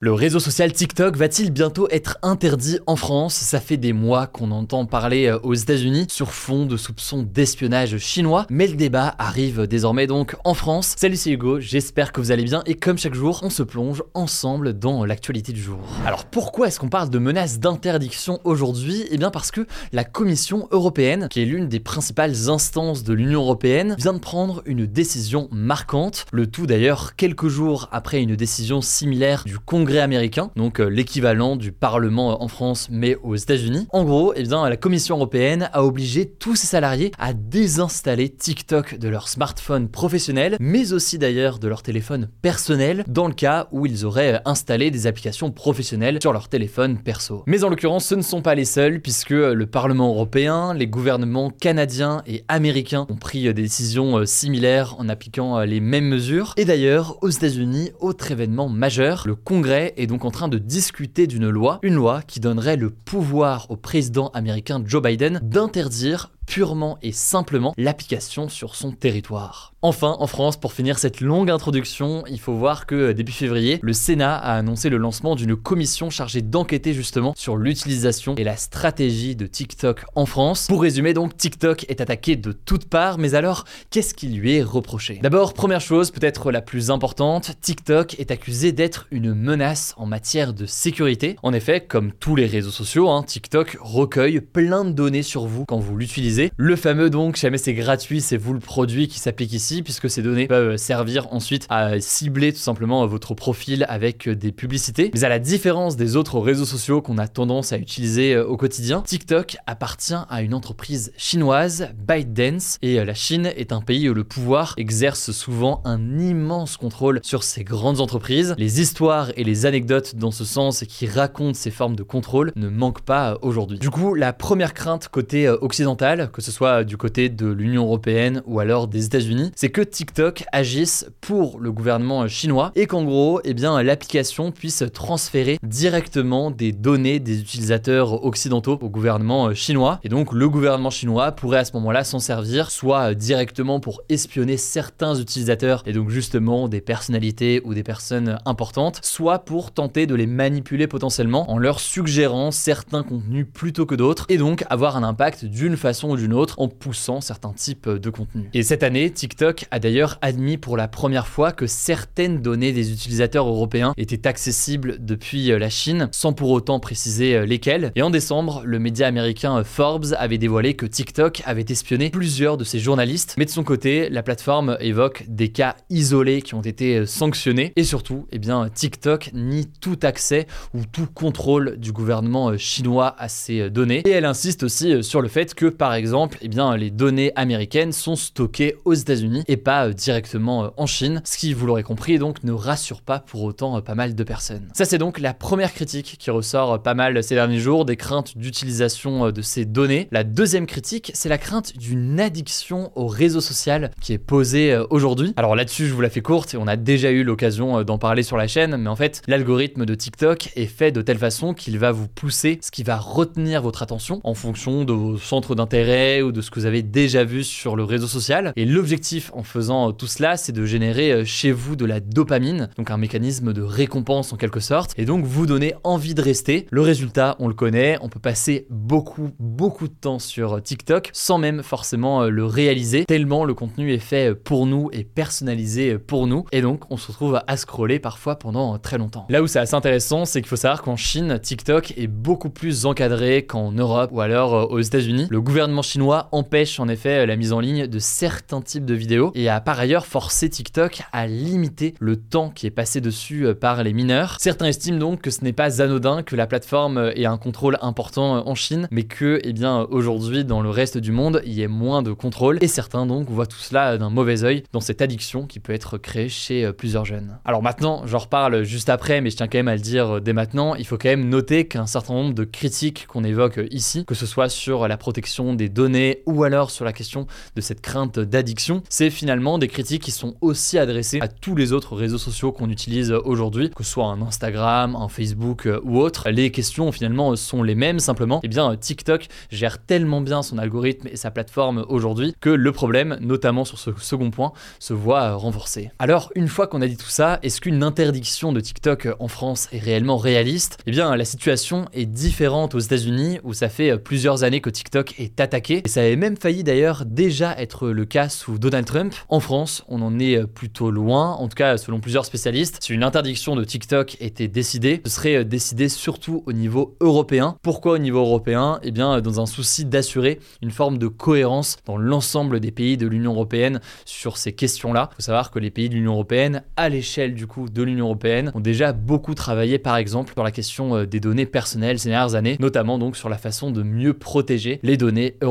Le réseau social TikTok va-t-il bientôt être interdit en France? Ça fait des mois qu'on entend parler euh, aux États-Unis sur fond de soupçons d'espionnage chinois, mais le débat arrive désormais donc en France. Salut c'est Hugo, j'espère que vous allez bien. Et comme chaque jour, on se plonge ensemble dans l'actualité du jour. Alors pourquoi est-ce qu'on parle de menaces d'interdiction aujourd'hui? Eh bien parce que la Commission européenne, qui est l'une des principales instances de l'Union européenne, vient de prendre une décision marquante, le tout d'ailleurs quelques jours après une décision similaire du Congrès américain, donc euh, l'équivalent du Parlement en France mais aux États-Unis. En gros, eh la Commission européenne a obligé tous ses salariés à désinstaller TikTok de leur smartphone professionnel, mais aussi d'ailleurs de leur téléphone personnel, dans le cas où ils auraient installé des applications professionnelles sur leur téléphone perso. Mais en l'occurrence, ce ne sont pas les seuls, puisque le Parlement européen, les gouvernements canadiens et américains ont pris des décisions euh, similaires en appliquant euh, les mêmes mesures. Et d'ailleurs, aux États-Unis, autre événement majeur, le Congrès est donc en train de discuter d'une loi, une loi qui donnerait le pouvoir au président américain Joe Biden d'interdire purement et simplement l'application sur son territoire. Enfin, en France, pour finir cette longue introduction, il faut voir que début février, le Sénat a annoncé le lancement d'une commission chargée d'enquêter justement sur l'utilisation et la stratégie de TikTok en France. Pour résumer donc, TikTok est attaqué de toutes parts, mais alors, qu'est-ce qui lui est reproché? D'abord, première chose, peut-être la plus importante, TikTok est accusé d'être une menace en matière de sécurité. En effet, comme tous les réseaux sociaux, hein, TikTok recueille plein de données sur vous quand vous l'utilisez le fameux donc, jamais c'est gratuit, c'est vous le produit qui s'applique ici, puisque ces données peuvent servir ensuite à cibler tout simplement votre profil avec des publicités. Mais à la différence des autres réseaux sociaux qu'on a tendance à utiliser euh, au quotidien, TikTok appartient à une entreprise chinoise, ByteDance, et euh, la Chine est un pays où le pouvoir exerce souvent un immense contrôle sur ces grandes entreprises. Les histoires et les anecdotes dans ce sens qui racontent ces formes de contrôle ne manquent pas euh, aujourd'hui. Du coup, la première crainte côté occidental, que ce soit du côté de l'Union européenne ou alors des États-Unis, c'est que TikTok agisse pour le gouvernement chinois et qu'en gros, eh bien, l'application puisse transférer directement des données des utilisateurs occidentaux au gouvernement chinois. Et donc, le gouvernement chinois pourrait à ce moment-là s'en servir soit directement pour espionner certains utilisateurs et donc justement des personnalités ou des personnes importantes, soit pour tenter de les manipuler potentiellement en leur suggérant certains contenus plutôt que d'autres et donc avoir un impact d'une façon ou d'une autre en poussant certains types de contenus. Et cette année, TikTok a d'ailleurs admis pour la première fois que certaines données des utilisateurs européens étaient accessibles depuis euh, la Chine, sans pour autant préciser euh, lesquelles. Et en décembre, le média américain euh, Forbes avait dévoilé que TikTok avait espionné plusieurs de ses journalistes, mais de son côté, la plateforme évoque des cas isolés qui ont été sanctionnés, et surtout, eh bien, TikTok nie tout accès ou tout contrôle du gouvernement chinois à ces données. Et elle insiste aussi sur le fait que, par exemple, exemple, eh bien, les données américaines sont stockées aux États-Unis et pas euh, directement euh, en Chine, ce qui, vous l'aurez compris, donc ne rassure pas pour autant euh, pas mal de personnes. Ça, c'est donc la première critique qui ressort pas mal ces derniers jours, des craintes d'utilisation de ces données. La deuxième critique, c'est la crainte d'une addiction au réseau social qui est posée aujourd'hui. Alors là-dessus, je vous la fais courte et on a déjà eu l'occasion d'en parler sur la chaîne, mais en fait, l'algorithme de TikTok est fait de telle façon qu'il va vous pousser ce qui va retenir votre attention en fonction de vos centres d'intérêt ou de ce que vous avez déjà vu sur le réseau social. Et l'objectif en faisant tout cela, c'est de générer euh, chez vous de la dopamine, donc un mécanisme de récompense en quelque sorte, et donc vous donner envie de rester. Le résultat, on le connaît, on peut passer beaucoup, beaucoup de temps sur TikTok sans même forcément euh, le réaliser, tellement le contenu est fait pour nous et personnalisé pour nous, et donc on se retrouve à scroller parfois pendant très longtemps. Là où c'est assez intéressant, c'est qu'il faut savoir qu'en Chine, TikTok est beaucoup plus encadré qu'en Europe ou alors euh, aux États-Unis. Le gouvernement chinois empêche en effet la mise en ligne de certains types de vidéos et a par ailleurs forcé TikTok à limiter le temps qui est passé dessus euh, par les mineurs. Certains estiment donc que ce n'est pas anodin que la plateforme ait un contrôle important en Chine, mais que, eh bien, aujourd'hui, dans le reste du monde, il y ait moins de contrôle. Et certains donc voient tout cela d'un mauvais oeil dans cette addiction qui peut être créée chez euh, plusieurs jeunes. Alors maintenant, j'en reparle juste après, mais je tiens quand même à le dire euh, dès maintenant, il faut quand même noter qu'un certain nombre de critiques qu'on évoque ici, que ce soit sur la protection des données ou alors sur la question de cette crainte d'addiction, c'est finalement des critiques qui sont aussi adressées à tous les autres réseaux sociaux qu'on utilise aujourd'hui, que ce soit un Instagram, un Facebook euh, ou autre. Les questions finalement sont les mêmes, simplement, eh bien TikTok gère tellement bien son algorithme et sa plateforme aujourd'hui que le problème, notamment sur ce second point, se voit renforcé. Alors, une fois qu'on a dit tout ça, est-ce qu'une interdiction de TikTok en France est réellement réaliste? Eh bien, la situation est différente aux États-Unis où ça fait plusieurs années que TikTok est attaqué et ça avait même failli d'ailleurs déjà être le cas sous Donald Trump. En France, on en est plutôt loin, en tout cas selon plusieurs spécialistes. Si une interdiction de TikTok était décidée, ce serait décidé surtout au niveau européen. Pourquoi au niveau européen? Eh bien, dans un souci d'assurer une forme de cohérence dans l'ensemble des pays de l'Union européenne sur ces questions-là. Il faut savoir que les pays de l'Union européenne, à l'échelle du coup de l'Union européenne, ont déjà beaucoup travaillé par exemple sur la question euh, des données personnelles ces dernières années, notamment donc sur la façon de mieux protéger les données européennes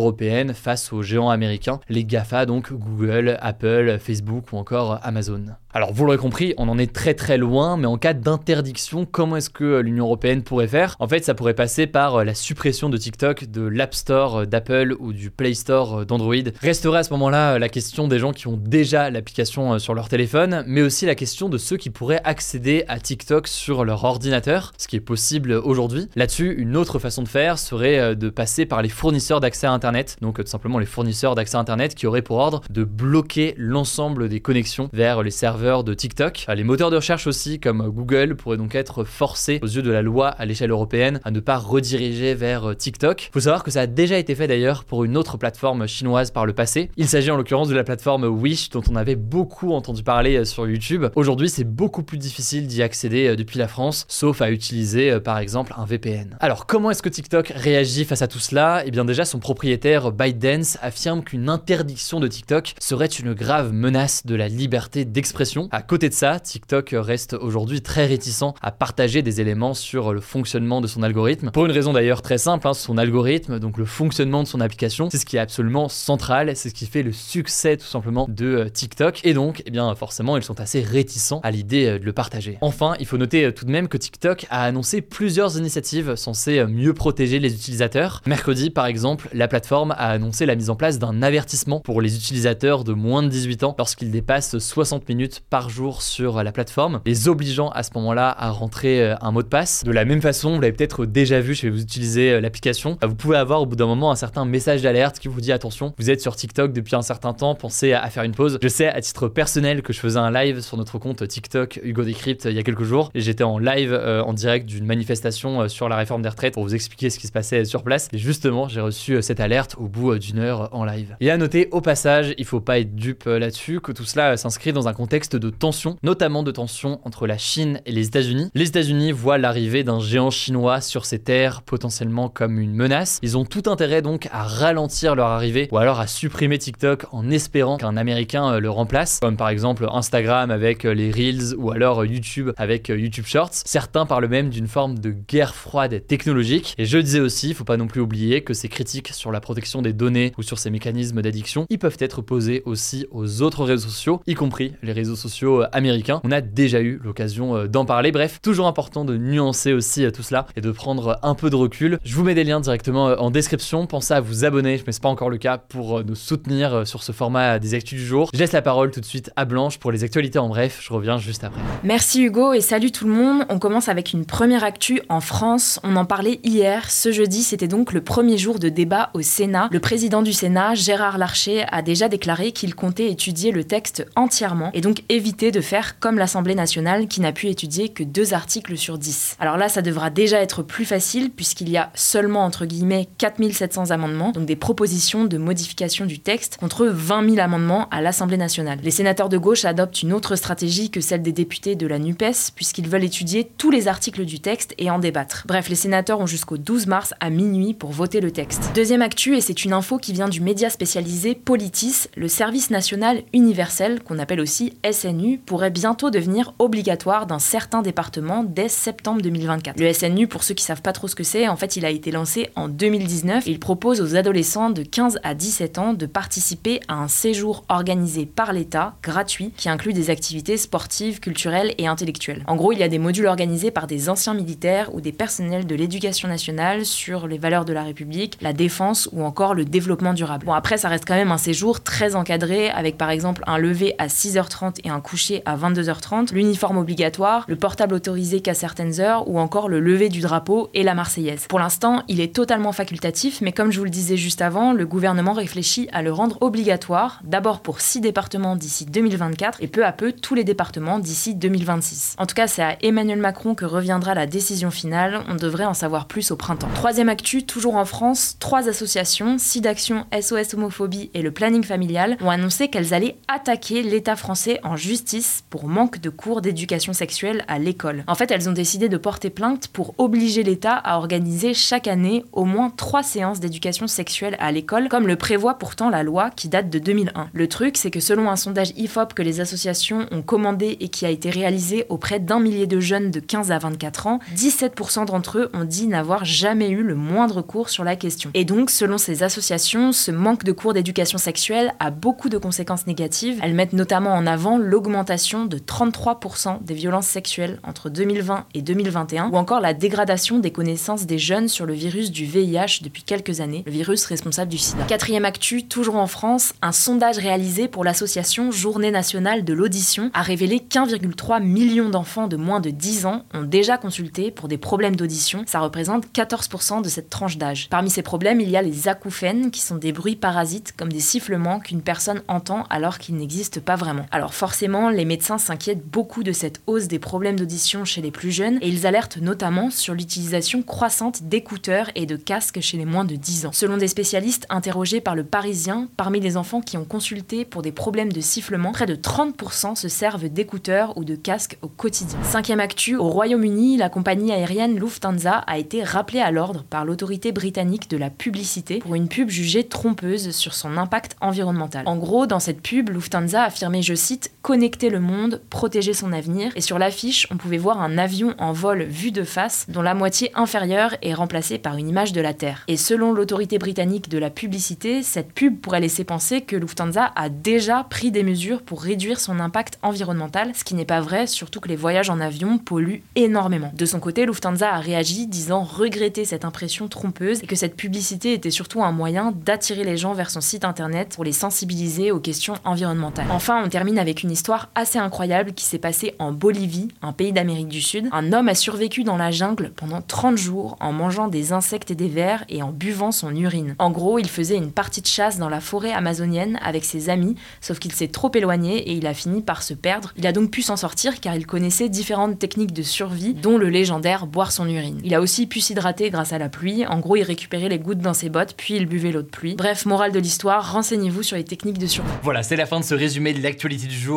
face aux géants américains, les GAFA donc Google, Apple, Facebook ou encore Amazon. Alors vous l'aurez compris, on en est très très loin, mais en cas d'interdiction, comment est-ce que euh, l'Union européenne pourrait faire? En fait, ça pourrait passer par euh, la suppression de TikTok de l'App Store d'Apple ou du Play Store d'Android. Resterait à ce moment-là la question des gens qui ont déjà l'application sur leur téléphone, mais aussi la question de ceux qui pourraient accéder à TikTok sur leur ordinateur, ce qui est possible aujourd'hui. Là-dessus, une autre façon de faire serait de passer par les fournisseurs d'accès à Internet, donc tout simplement les fournisseurs d'accès à Internet qui auraient pour ordre de bloquer l'ensemble des connexions vers les serveurs de TikTok. Les moteurs de recherche aussi, comme Google, pourraient donc être forcés aux yeux de la loi à l'échelle européenne à ne pas rediriger vers TikTok. Faut savoir que ça a déjà été fait d'ailleurs pour une autre plateforme chinoise par le passé. Il s'agit en l'occurrence de la plateforme Wish dont on avait beaucoup entendu parler sur YouTube. Aujourd'hui, c'est beaucoup plus difficile d'y accéder depuis la France, sauf à utiliser par exemple un VPN. Alors, comment est-ce que TikTok réagit face à tout cela? Eh bien déjà, son propriétaire ByteDance affirme qu'une interdiction de TikTok serait une grave menace de la liberté d'expression. À côté de ça, TikTok reste aujourd'hui très réticent à partager des éléments sur le fonctionnement de son algorithme. Pour une raison d'ailleurs très simple, hein, son algorithme, donc le fonctionnement de son application, c'est ce qui est absolument central, c'est ce qui fait le succès tout simplement de euh, TikTok. Et donc, eh bien forcément, ils sont assez réticents à l'idée euh, de le partager. Enfin, il faut noter euh, tout de même que TikTok a annoncé plusieurs initiatives censées mieux protéger les utilisateurs. Mercredi, par exemple, la plateforme a annoncé la mise en place d'un avertissement pour les utilisateurs de moins de 18 ans lorsqu'ils dépassent 60 minutes par jour sur la plateforme, les obligeant à ce moment-là à rentrer euh, un mot de passe. De la même façon, vous l'avez peut-être déjà vu si vous utilisez euh, l'application, vous pouvez avoir au bout d'un moment un certain message d'alerte qui vous dit attention, vous êtes sur TikTok depuis un certain temps, pensez à faire une pause. Je sais à titre personnel que je faisais un live sur notre compte TikTok Hugo Decrypt il y a quelques jours et j'étais en live euh, en direct d'une manifestation sur la réforme des retraites pour vous expliquer ce qui se passait sur place et justement j'ai reçu cette alerte au bout d'une heure en live. Et à noter au passage, il faut pas être dupe là-dessus, que tout cela s'inscrit dans un contexte de tension, notamment de tension entre la Chine et les États-Unis. Les États-Unis voient l'arrivée d'un géant chinois sur ces terres potentiellement comme une menace. Ils ont tout intérêt donc à ralentir leur arrivée ou alors à supprimer TikTok en espérant qu'un Américain euh, le remplace, comme par exemple Instagram avec euh, les Reels ou alors euh, YouTube avec YouTube Shorts. Certains parlent même d'une forme de guerre froide technologique. Et je disais aussi, il faut pas non plus oublier que ces critiques sur la protection des données ou sur ces mécanismes d'addiction, ils peuvent être posés aussi aux autres réseaux sociaux, y compris les réseaux sociaux euh, américains. On a déjà eu l'occasion euh, d'en parler. Bref, toujours important de nuancer aussi euh, tout cela et de prendre un peu de recul. Je vous mets des liens directement en description. Pensez à vous abonner, mais c'est pas encore le cas, pour nous soutenir sur ce format des actus du jour. Je laisse la parole tout de suite à Blanche pour les actualités en bref. Je reviens juste après. Merci Hugo et salut tout le monde. On commence avec une première actu en France. On en parlait hier. Ce jeudi, c'était donc le premier jour de débat au Sénat. Le président du Sénat, Gérard Larcher, a déjà déclaré qu'il comptait étudier le texte entièrement et donc éviter de faire comme l'Assemblée nationale qui n'a pu étudier que deux articles sur 10. Alors là, ça devra déjà être plus facile puisqu'il y a seulement entre guillemets 4700 amendements, donc des propositions de modification du texte, contre 20 000 amendements à l'Assemblée nationale. Les sénateurs de gauche adoptent une autre stratégie que celle des députés de la NUPES puisqu'ils veulent étudier tous les articles du texte et en débattre. Bref, les sénateurs ont jusqu'au 12 mars à minuit pour voter le texte. Deuxième actu, et c'est une info qui vient du média spécialisé Politis, le service national universel, qu'on appelle aussi SNU, pourrait bientôt devenir obligatoire dans certains départements dès septembre 2024. Le SNU, pour ceux qui savent pas trop ce que c'est, en fait, il a été lancé en 2019 et il propose aux adolescents de 15 à 17 ans de participer à un séjour organisé par l'État, gratuit, qui inclut des activités sportives, culturelles et intellectuelles. En gros, il y a des modules organisés par des anciens militaires ou des personnels de l'éducation nationale sur les valeurs de la République, la défense ou encore le développement durable. Bon, après, ça reste quand même un séjour très encadré avec par exemple un lever à 6h30 et un coucher à 22h30, l'uniforme obligatoire, le portable autorisé qu'à certaines heures ou encore le lever du drapeau et la Marseillaise. Pour l'instant, il est totalement facultatif, mais comme je vous le disais juste avant, le gouvernement réfléchit à le rendre obligatoire, d'abord pour 6 départements d'ici 2024 et peu à peu tous les départements d'ici 2026. En tout cas, c'est à Emmanuel Macron que reviendra la décision finale, on devrait en savoir plus au printemps. Troisième actu, toujours en France, trois associations, SIDAction, SOS Homophobie et le Planning Familial, ont annoncé qu'elles allaient attaquer l'État français en justice pour manque de cours d'éducation sexuelle à l'école. En fait, elles ont décidé de porter plainte pour obliger l'État à organiser chaque année au moins trois séances d'éducation sexuelle à l'école, comme le prévoit pourtant la loi qui date de 2001. Le truc, c'est que selon un sondage IFOP que les associations ont commandé et qui a été réalisé auprès d'un millier de jeunes de 15 à 24 ans, 17% d'entre eux ont dit n'avoir jamais eu le moindre cours sur la question. Et donc, selon ces associations, ce manque de cours d'éducation sexuelle a beaucoup de conséquences négatives. Elles mettent notamment en avant l'augmentation de 33% des violences sexuelles entre 2020 et 2021, ou encore la dégradation des connaissances des jeunes sur le virus du VIH depuis quelques années, le virus responsable du sida. Quatrième actu, toujours en France, un sondage réalisé pour l'association Journée nationale de l'audition a révélé qu'1,3 million d'enfants de moins de 10 ans ont déjà consulté pour des problèmes d'audition. Ça représente 14% de cette tranche d'âge. Parmi ces problèmes, il y a les acouphènes, qui sont des bruits parasites comme des sifflements qu'une personne entend alors qu'ils n'existent pas vraiment. Alors forcément, les médecins s'inquiètent beaucoup de cette hausse des problèmes d'audition chez les plus jeunes et ils alertent notamment sur l'utilisation croissante d'écouteurs et de casques chez les moins de 10 ans. Selon des spécialistes interrogés par le Parisien, parmi les enfants qui ont consulté pour des problèmes de sifflement, près de 30% se servent d'écouteurs ou de casques au quotidien. Cinquième actu, au Royaume-Uni, la compagnie aérienne Lufthansa a été rappelée à l'ordre par l'autorité britannique de la publicité pour une pub jugée trompeuse sur son impact environnemental. En gros, dans cette pub, Lufthansa affirmait, je cite, connecter le monde, protéger son avenir, et sur l'affiche, on pouvait voir un avion en vol vu de face, dont la moitié inférieure est remplacée par une image de la Terre. Et selon l'autorité britannique de la publicité, cette pub pourrait laisser penser que Lufthansa a déjà pris des mesures pour réduire son impact environnemental, ce qui n'est pas vrai, surtout que les voyages en avion polluent énormément. De son côté, Lufthansa a réagi disant regretter cette impression trompeuse et que cette publicité était surtout un moyen d'attirer les gens vers son site internet pour les sensibiliser aux questions environnementales. Enfin, on termine avec une histoire assez incroyable qui s'est passée en Bolivie, un pays d'Amérique du Sud. Un homme a survécu dans la jungle pendant 30 jours en mangeant des insectes et des vers et en buvant son urine. En gros, il faisait une partie de chasse dans la forêt amazonienne avec ses amis, sauf qu'il s'est trop éloigné et il a fini par se perdre. Il a donc pu s'en sortir car il connaissait différentes techniques de survie, dont le légendaire boire son urine. Il a aussi pu s'hydrater grâce à la pluie. En gros, il récupérait les gouttes dans ses bottes, puis il buvait l'eau de pluie. Bref, morale de l'histoire, renseignez-vous sur les techniques de survie. Voilà, c'est la fin de ce résumé de l'actualité du jour.